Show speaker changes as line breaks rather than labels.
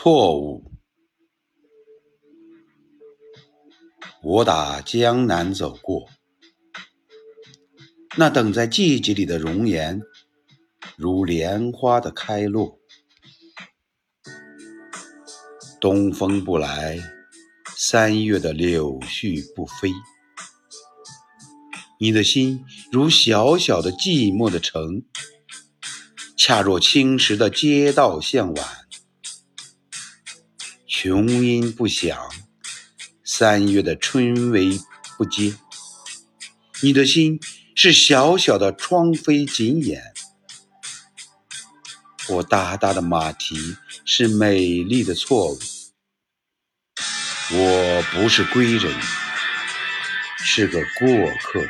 错误。我打江南走过，那等在季节里的容颜，如莲花的开落。东风不来，三月的柳絮不飞。你的心如小小的寂寞的城，恰若青石的街道向晚。琼音不响，三月的春雷不接。你的心是小小的窗扉紧掩，我大大的马蹄是美丽的错误。我不是归人，是个过客。